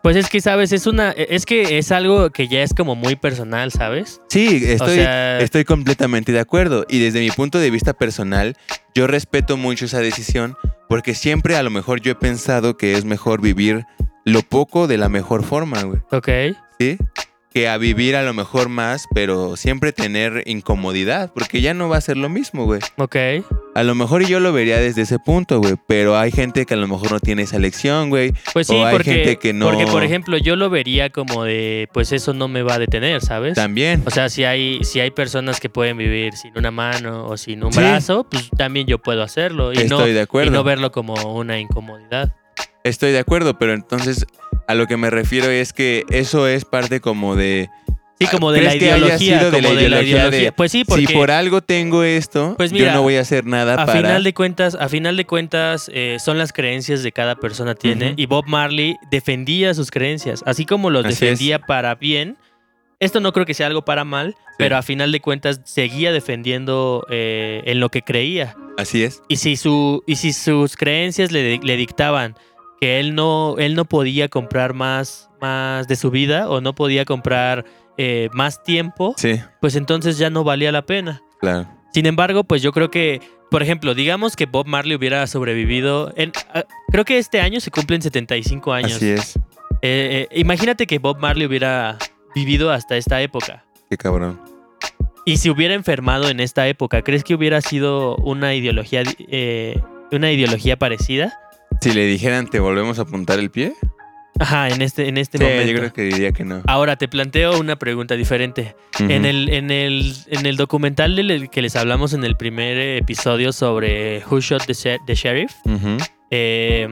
Pues es que, ¿sabes? Es una... Es que es algo que ya es como muy personal, ¿sabes? Sí, estoy, o sea... Estoy completamente de acuerdo. Y desde mi punto de vista personal, yo respeto mucho esa decisión porque siempre a lo mejor yo he pensado que es mejor vivir lo poco de la mejor forma, güey. Ok. ¿Sí? Que a vivir a lo mejor más, pero siempre tener incomodidad, porque ya no va a ser lo mismo, güey. Ok. A lo mejor yo lo vería desde ese punto, güey, pero hay gente que a lo mejor no tiene esa elección, güey. Pues sí, O hay porque, gente que no- porque, por ejemplo, yo lo vería como de, pues eso no me va a detener, ¿sabes? También. O sea, si hay, si hay personas que pueden vivir sin una mano o sin un Sí. brazo, pues también yo puedo hacerlo. Y no, Estoy de acuerdo. y no verlo como una incomodidad. Estoy de acuerdo, pero entonces a lo que me refiero es que eso es parte como de... Sí, como de la ¿Crees que haya ideología. de como la de la ideología de, ideología. Pues sí, porque si por algo tengo esto, Pues yo no voy a hacer nada a para... final de cuentas, a final de cuentas, eh, son las creencias de cada persona tiene. Y Bob Marley defendía sus creencias. Así como los defendía para bien. Esto no creo que sea algo para mal, pero a final de cuentas seguía defendiendo eh, en lo que creía. Así es. Y si, su, y si sus creencias le, le dictaban que él no, él no podía comprar más, más de su vida o no podía comprar eh, más tiempo, Sí, pues entonces ya no valía la pena. claro. Sin embargo, pues yo creo que, por ejemplo, digamos que Bob Marley hubiera sobrevivido. En, ah, creo que este año se cumplen 75 años. Así es. Eh, eh, imagínate que Bob Marley hubiera vivido hasta esta época. Qué cabrón. Y si hubiera enfermado en esta época, ¿crees que hubiera sido una ideología, eh, una ideología parecida? Si le dijeran, ¿te volvemos a apuntar el pie? Ajá, en este, en este Sí, momento. yo creo que diría que no. Ahora te planteo una pregunta diferente. En, el, en, el, en el documental que les hablamos en el primer episodio sobre Who Shot the, She- the Sheriff, eh,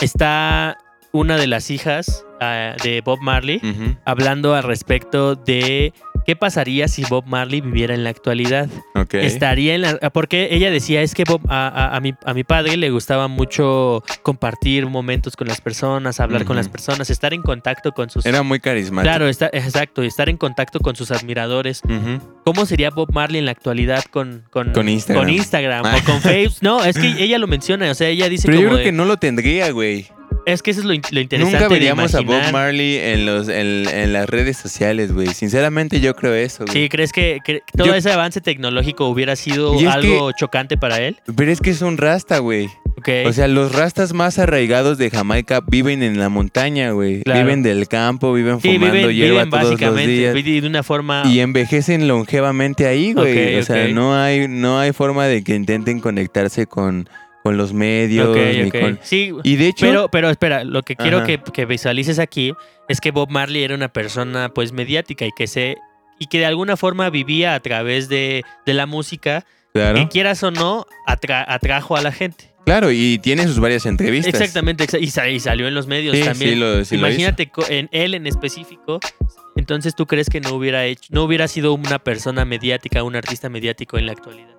está una de las hijas ah, de Bob Marley hablando al respecto de qué pasaría si Bob Marley viviera en la actualidad. Ok. Estaría en la... Porque ella decía, es que Bob- a, a- a mi, a mi padre le gustaba mucho compartir momentos con las personas, hablar con las personas, estar en contacto con sus... Era muy carismático. Claro, está, exacto, estar en contacto con sus admiradores. ¿Cómo sería Bob Marley en la actualidad con, con, Con Instagram. con Instagram o con Facebook? No, es que ella lo menciona, o sea, ella dice Pero yo creo de- que no lo tendría, güey. Es que eso es lo, in- lo interesante Nunca de veríamos a Bob. Marley en, los, en, en las redes sociales, güey. Sinceramente yo creo eso, güey. Sí, ¿crees que, que todo Yo- ese avance tecnológico hubiera sido algo chocante para él? Pero es que es un rasta, güey. Ok. O sea, los rastas más arraigados de Jamaica viven en la montaña, güey. Claro. Viven del campo, viven sí, fumando viven, hierba viven todos los básicamente días. viven de una forma... Y envejecen longevamente ahí, güey. O sea, no hay, no hay forma de que intenten conectarse con, con los medios. Ok, ni con- Sí, Y de hecho, pero, pero espera, lo que quiero que, que visualices aquí es que Bob Marley era una persona pues mediática y que se y que de alguna forma vivía a través de, de la música, claro, que quieras o no, atra- atrajo a la gente. claro, y tiene sus varias entrevistas. Exactamente, exa- y, y salió en los medios Sí, también. sí lo, sí lo. Imagínate co- en él en específico. Entonces, ¿tú crees que no hubiera hecho, no hubiera sido una persona mediática, un artista mediático en la actualidad?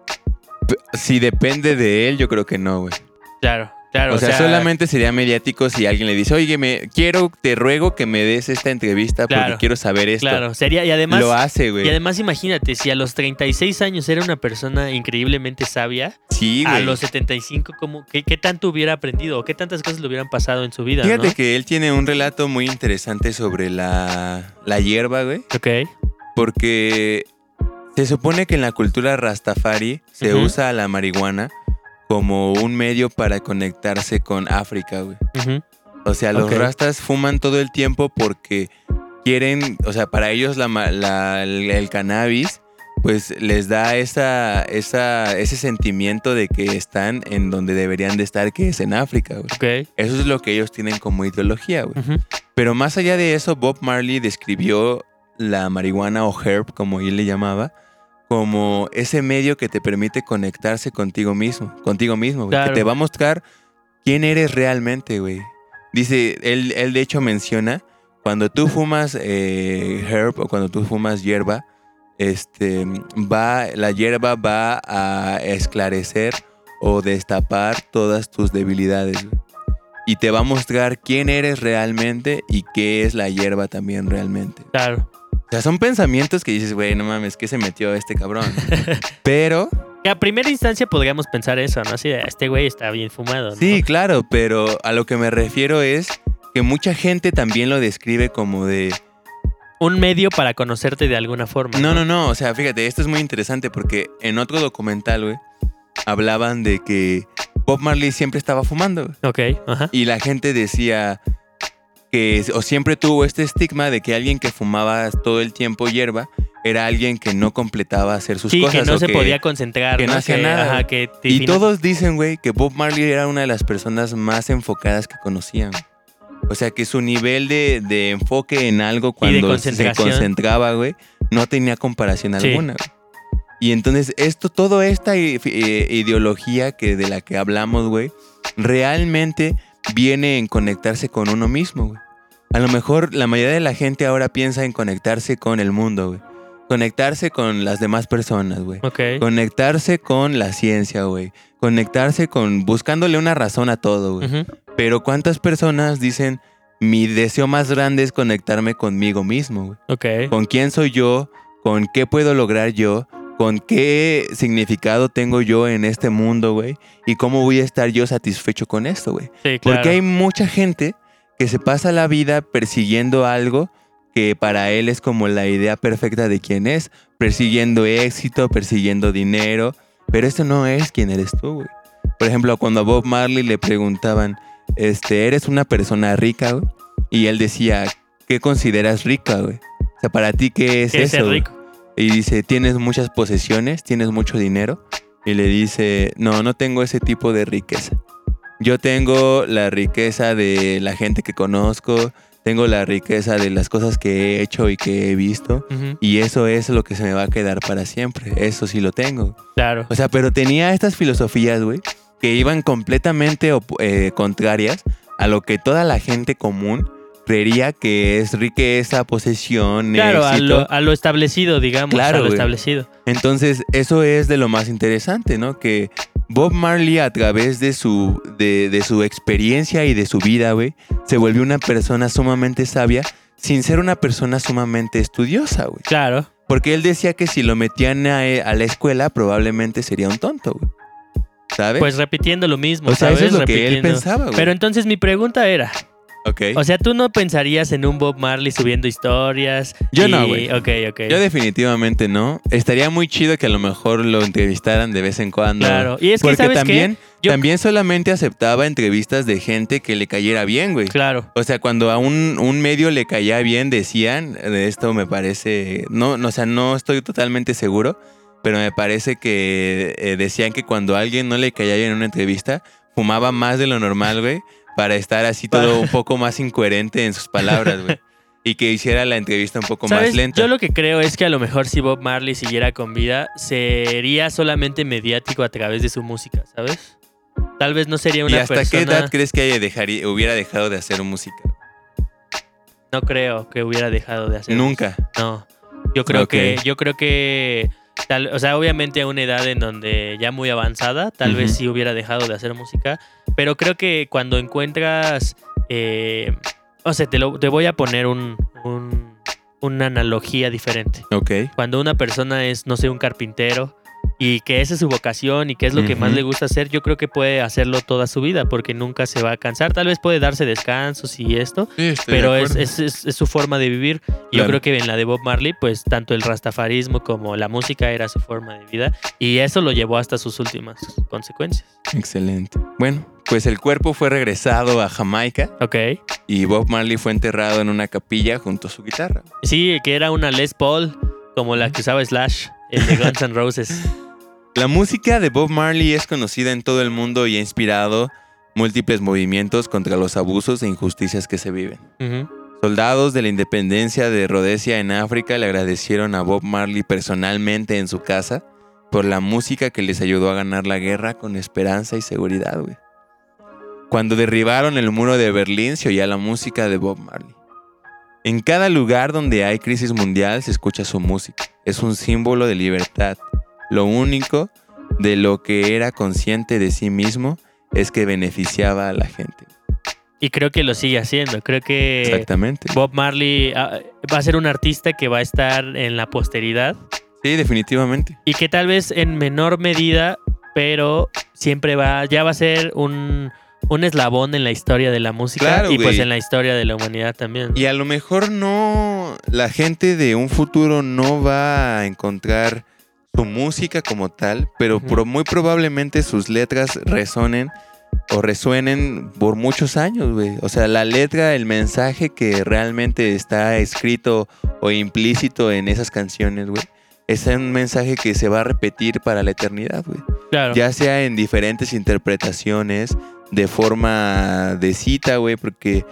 Si depende de él, yo creo que no, güey. Claro, claro. o, sea, solamente sería mediático si alguien le dice, oye, me, quiero, te ruego que me des esta entrevista porque quiero saber esto. Claro, sería, y además, Lo hace, güey. y además imagínate, si a los 36 años era una persona increíblemente sabia, Sí, a los 75, ¿cómo, qué, qué tanto hubiera aprendido? ¿O qué tantas cosas le hubieran pasado en su vida? Fíjate ¿no? que él tiene un relato muy interesante sobre la, la hierba, güey. Ok, Porque se supone que en la cultura rastafari se usa la marihuana como un medio para conectarse con África, güey. O sea, los rastas fuman todo el tiempo porque quieren, o sea, para ellos la la- el, cannabis pues les da esa, esa, ese sentimiento de que están en donde deberían de estar, que es en África, güey. Eso es lo que ellos tienen como ideología, güey. Pero más allá de eso, Bob Marley describió la marihuana o herb, como él le llamaba, como ese medio que te permite conectarse contigo mismo, contigo mismo, güey, Claro. que te va a mostrar quién eres realmente, güey. Dice, él, él de hecho menciona, cuando tú fumas eh, herb o cuando tú fumas hierba, este, va, la hierba va a esclarecer o destapar todas tus debilidades, güey y te va a mostrar quién eres realmente y qué es la hierba también realmente. Claro. O sea, son pensamientos que dices, güey, no mames, ¿qué se metió este cabrón? pero, Que a primera instancia podríamos pensar eso, ¿no? Así de, este güey está bien fumado, ¿no? sí, claro, pero a lo que me refiero es que mucha gente también lo describe como de, Un medio para conocerte de alguna forma. no, no, no, o sea, fíjate, esto es muy interesante porque en otro documental, güey, hablaban de que Bob Marley siempre estaba fumando. güey. Ok, ajá. Y la gente decía, que o siempre tuvo este estigma de que alguien que fumaba todo el tiempo hierba era alguien que no completaba hacer sus Sí, cosas. que no o se podía concentrar. que no hacía nada, ajá, que Y todos dicen, güey, que Bob Marley era una de las personas más enfocadas que conocían. O sea, que su nivel de, de enfoque en algo cuando se concentraba, güey, no tenía comparación alguna. Y entonces esto, toda esta eh, ideología que de la que hablamos, güey, realmente viene en conectarse con uno mismo, güey. A lo mejor la mayoría de la gente ahora piensa en conectarse con el mundo, güey. Conectarse con las demás personas, güey. Conectarse con la ciencia, güey. Conectarse con buscándole una razón a todo, güey. Pero ¿cuántas personas dicen mi deseo más grande es conectarme conmigo mismo, güey? Ok. ¿Con quién soy yo? ¿Con qué puedo lograr yo? ¿Con qué significado tengo yo en este mundo, güey? ¿Y cómo voy a estar yo satisfecho con esto, güey? Sí, claro. Porque hay mucha gente que se pasa la vida persiguiendo algo que para él es como la idea perfecta de quién es, persiguiendo éxito, persiguiendo dinero, pero esto no es quién eres tú, güey. Por ejemplo, cuando a Bob Marley le preguntaban, este, ¿eres una persona rica, güey? Y él decía, ¿qué consideras rica, güey? O sea, para ti, ¿qué es ¿Qué es eso? güey? rico? Y dice, ¿tienes muchas posesiones? ¿Tienes mucho dinero? Y le dice, no, no tengo ese tipo de riqueza. Yo tengo la riqueza de la gente que conozco, tengo la riqueza de las cosas que he hecho y que he visto. Y eso es lo que se me va a quedar para siempre. Eso sí lo tengo. Claro. O sea, pero tenía estas filosofías, güey, que iban completamente eh, contrarias a lo que toda la gente común creería que es riqueza, posesión, Claro, a lo, a lo establecido, digamos. Claro, a lo güey. establecido. Entonces, eso es de lo más interesante, ¿no? Que Bob Marley, a través de su, de, de su experiencia y de su vida, güey, se volvió una persona sumamente sabia sin ser una persona sumamente estudiosa, güey. Claro. Porque él decía que si lo metían a, a la escuela, probablemente sería un tonto, güey. ¿Sabes? Pues repitiendo lo mismo. o sea, ¿sabes? eso es lo que él pensaba, güey. Pero entonces mi pregunta era, Ok. o sea, ¿tú no pensarías en un Bob Marley subiendo historias? Yo y- no, güey. Ok, ok. Yo definitivamente no. Estaría muy chido que a lo mejor lo entrevistaran de vez en cuando. Claro. Y es que, Porque ¿sabes qué? también, Yo- también solamente aceptaba entrevistas de gente que le cayera bien, güey. Claro. O sea, cuando a un, un medio le caía bien, decían, de esto me parece, no, no, o sea, no estoy totalmente seguro, pero me parece que eh, decían que cuando a alguien no le caía bien en una entrevista, fumaba más de lo normal, güey, para estar así todo un poco más incoherente en sus palabras, güey. Y que hiciera la entrevista un poco ¿Sabes? más lenta. Yo lo que creo es que a lo mejor si Bob Marley siguiera con vida, sería solamente mediático a través de su música, ¿sabes? Tal vez no sería ¿Y una hasta persona... qué edad crees que haya dejaría- hubiera dejado de hacer música? No creo que hubiera dejado de hacer. Nunca. No. Yo creo que, yo creo que tal, o sea, obviamente a una edad en donde ya muy avanzada, tal vez sí hubiera dejado de hacer música. Pero creo que cuando encuentras. eh, o sea, te, lo- te voy a poner un, un- una analogía diferente. Ok. Cuando una persona es, no sé, un carpintero y que esa es su vocación y que es lo que más le gusta hacer, yo creo que puede hacerlo toda su vida porque nunca se va a cansar. Tal vez puede darse descansos y esto, Sí, pero es, es- es- es su forma de vivir. Yo creo que en la de Bob Marley, pues tanto el rastafarismo como la música era su forma de vida y eso lo llevó hasta sus últimas consecuencias. Excelente. Bueno, pues el cuerpo fue regresado a Jamaica Ok. y Bob Marley fue enterrado en una capilla junto a su guitarra. Sí, que era una Les Paul como la que usaba Slash, el de Guns N' Roses. La música de Bob Marley es conocida en todo el mundo y ha inspirado múltiples movimientos contra los abusos e injusticias que se viven. Soldados de la independencia de Rhodesia en África le agradecieron a Bob Marley personalmente en su casa por la música que les ayudó a ganar la guerra con esperanza y seguridad, güey. Cuando derribaron el muro de Berlín se oía la música de Bob Marley. En cada lugar donde hay crisis mundial se escucha su música. Es un símbolo de libertad. Lo único de lo que era consciente de sí mismo es que beneficiaba a la gente. Y creo que lo sigue haciendo. Creo que Exactamente. Bob Marley ah, va a ser un artista que va a estar en la posteridad Sí, definitivamente. y que tal vez en menor medida, pero siempre va, ya va a ser un, un eslabón en la historia de la música Claro, y pues en la historia de la humanidad también. Y a lo mejor no, la gente de un futuro no va a encontrar su música como tal, pero pro- muy probablemente sus letras resonen o resuenen por muchos años, güey. O sea, la letra, el mensaje que realmente está escrito o implícito en esas canciones, güey, es un mensaje que se va a repetir para la eternidad, güey. Claro. Ya sea en diferentes interpretaciones, de forma de cita, güey, porque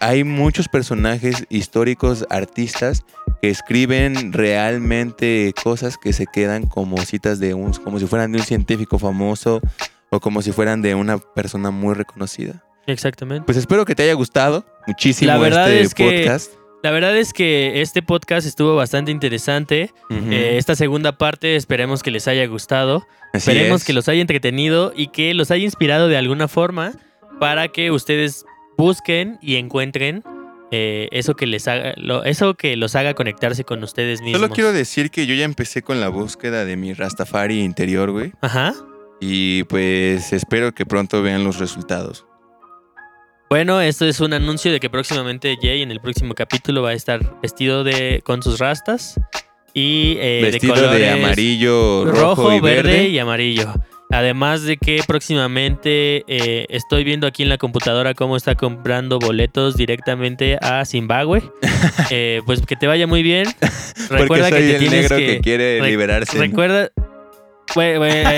hay muchos personajes históricos, artistas, que escriben realmente cosas que se quedan como citas de un, como si fueran de un científico famoso o como si fueran de una persona muy reconocida. Exactamente. Pues espero que te haya gustado muchísimo La verdad este es que- podcast. La verdad es que este podcast estuvo bastante interesante. Eh, esta segunda parte esperemos que les haya gustado. Así Esperemos es. que los haya entretenido y que los haya inspirado de alguna forma para que ustedes busquen y encuentren eh, eso que les haga, lo- eso que los haga conectarse con ustedes mismos. Solo quiero decir que yo ya empecé con la búsqueda de mi Rastafari interior, güey. Ajá. Y pues espero que pronto vean los resultados. Bueno, esto es un anuncio de que próximamente Jay en el próximo capítulo va a estar vestido de con sus rastas y eh, Vestido de, de, colores amarillo, rojo, rojo, y verde. verde. y amarillo. Además de que próximamente eh, estoy viendo aquí en la computadora cómo está comprando boletos directamente a Zimbabue. Eh, pues que te vaya muy bien. Recuerda Porque soy que te el tienes negro que, que, quiere re- liberarse. recuerda güey,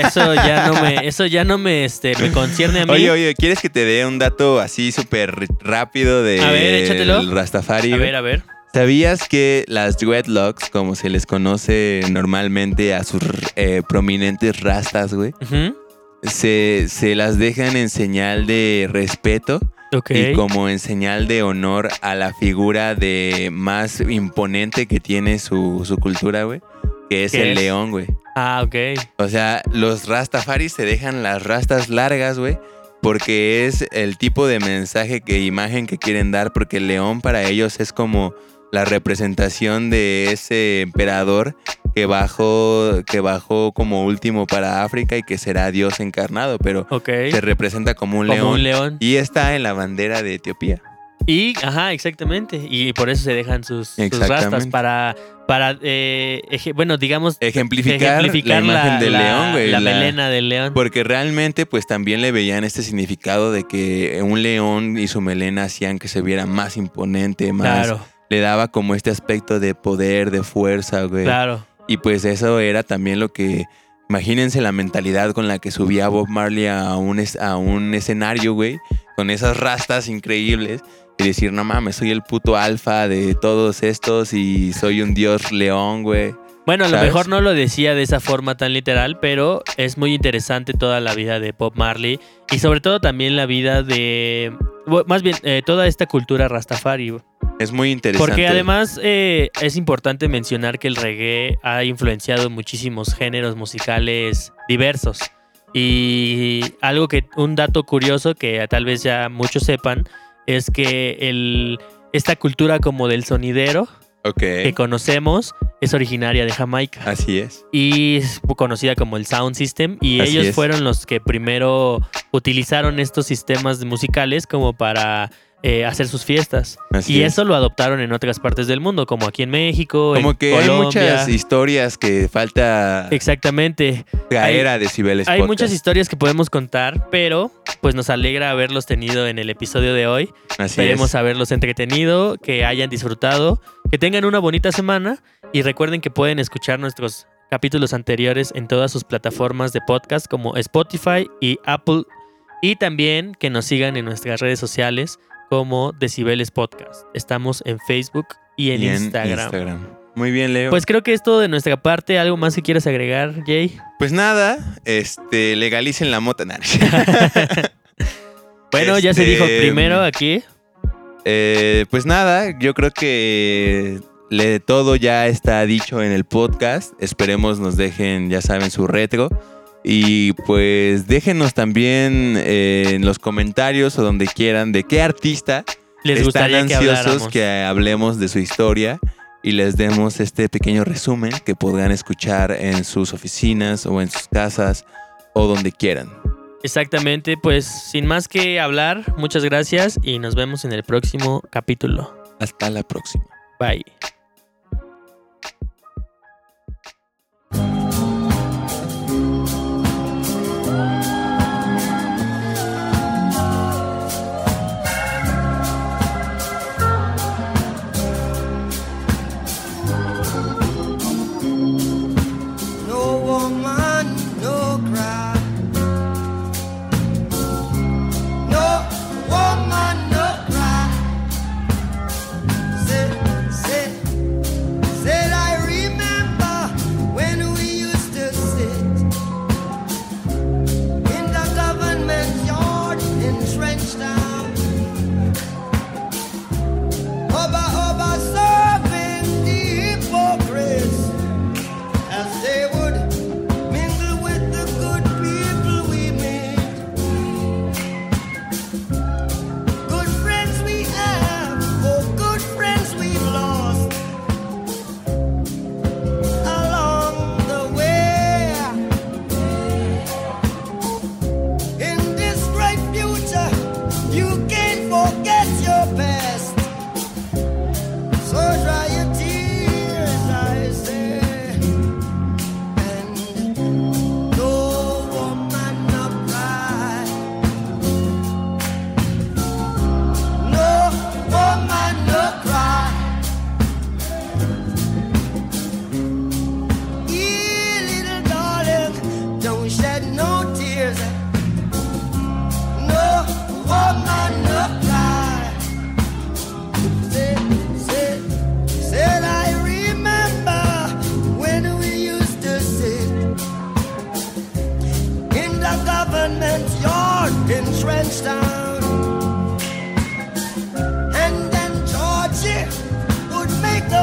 eso ya no me eso ya no me este me concierne a mí. Oye, oye, ¿quieres que te dé un dato así súper rápido de A ver, échatelo. Rastafari? a ver, a ver. ¿Sabías que las dreadlocks, como se les conoce normalmente a sus eh, prominentes rastas, güey, Ujú. se, se las dejan en señal de respeto Ok. y como en señal de honor a la figura de más imponente que tiene su, su cultura, güey, que es ¿Qué el es? león, güey. Ah, ok. O sea, los rastafaris se dejan las rastas largas, güey. Porque es el tipo de mensaje que imagen que quieren dar. Porque el león para ellos es como la representación de ese emperador que bajó, que bajó como último para África y que será Dios encarnado. Pero se representa como un Como león. un león. Y está en la bandera de Etiopía. Y, ajá, exactamente. Y por eso se dejan sus, sus rastas para, para eh, eje- bueno, digamos, Ejemplificar, ejemplificar la imagen del la- león, güey. La, la- melena del león. Porque realmente, pues también le veían este significado de que un león y su melena hacían que se viera más imponente, más. Claro, Le daba como este aspecto de poder, de fuerza, güey. claro. Y pues eso era también lo que. Imagínense la mentalidad con la que subía Bob Marley a un, es- a un escenario, güey, con esas rastas increíbles. Y decir, no mames, soy el puto alfa de todos estos y soy un dios león, güey. Bueno, a lo mejor no lo decía de esa forma tan literal, pero es muy interesante toda la vida de Bob Marley y sobre todo también la vida de, más bien, eh, toda esta cultura rastafari. Es muy interesante. Porque además eh, es importante mencionar que el reggae ha influenciado muchísimos géneros musicales diversos. Y algo que, un dato curioso que tal vez ya muchos sepan, es que el, esta cultura como del sonidero que conocemos es originaria de Jamaica Así es. y es conocida como el Sound System y Así ellos es. fueron los que primero utilizaron estos sistemas musicales como para eh, hacer sus fiestas Así y es. eso lo adoptaron en otras partes del mundo como aquí en México, Como en que hay muchas historias que falta Exactamente. caer a decibeles. Hay Podcast. muchas historias que podemos contar, pero pues nos alegra haberlos tenido en el episodio de hoy. Así Esperemos es. haberlos entretenido, que hayan disfrutado, que tengan una bonita semana y recuerden que pueden escuchar nuestros capítulos anteriores en todas sus plataformas de podcast como Spotify y Apple y también que nos sigan en nuestras redes sociales como Decibeles Podcast. Estamos en Facebook y en, Y Instagram. Instagram. Muy bien, Leo. Pues creo que es todo de nuestra parte. ¿Algo más que quieras agregar, Jay? Pues nada, este, legalicen la mota. Bueno, ya se dijo Este, primero aquí. Eh, pues nada, yo creo que le, todo ya está dicho en el podcast. Esperemos nos dejen, ya saben, su retro. Y pues déjenos también eh, en los comentarios o donde quieran de qué artista Les están gustaría que ansiosos habláramos. que hablemos de su historia y les demos este pequeño resumen que podrán escuchar en sus oficinas o en sus casas o donde quieran. Exactamente, pues sin más que hablar, muchas gracias y nos vemos en el próximo capítulo. Hasta la próxima. Bye.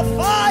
Make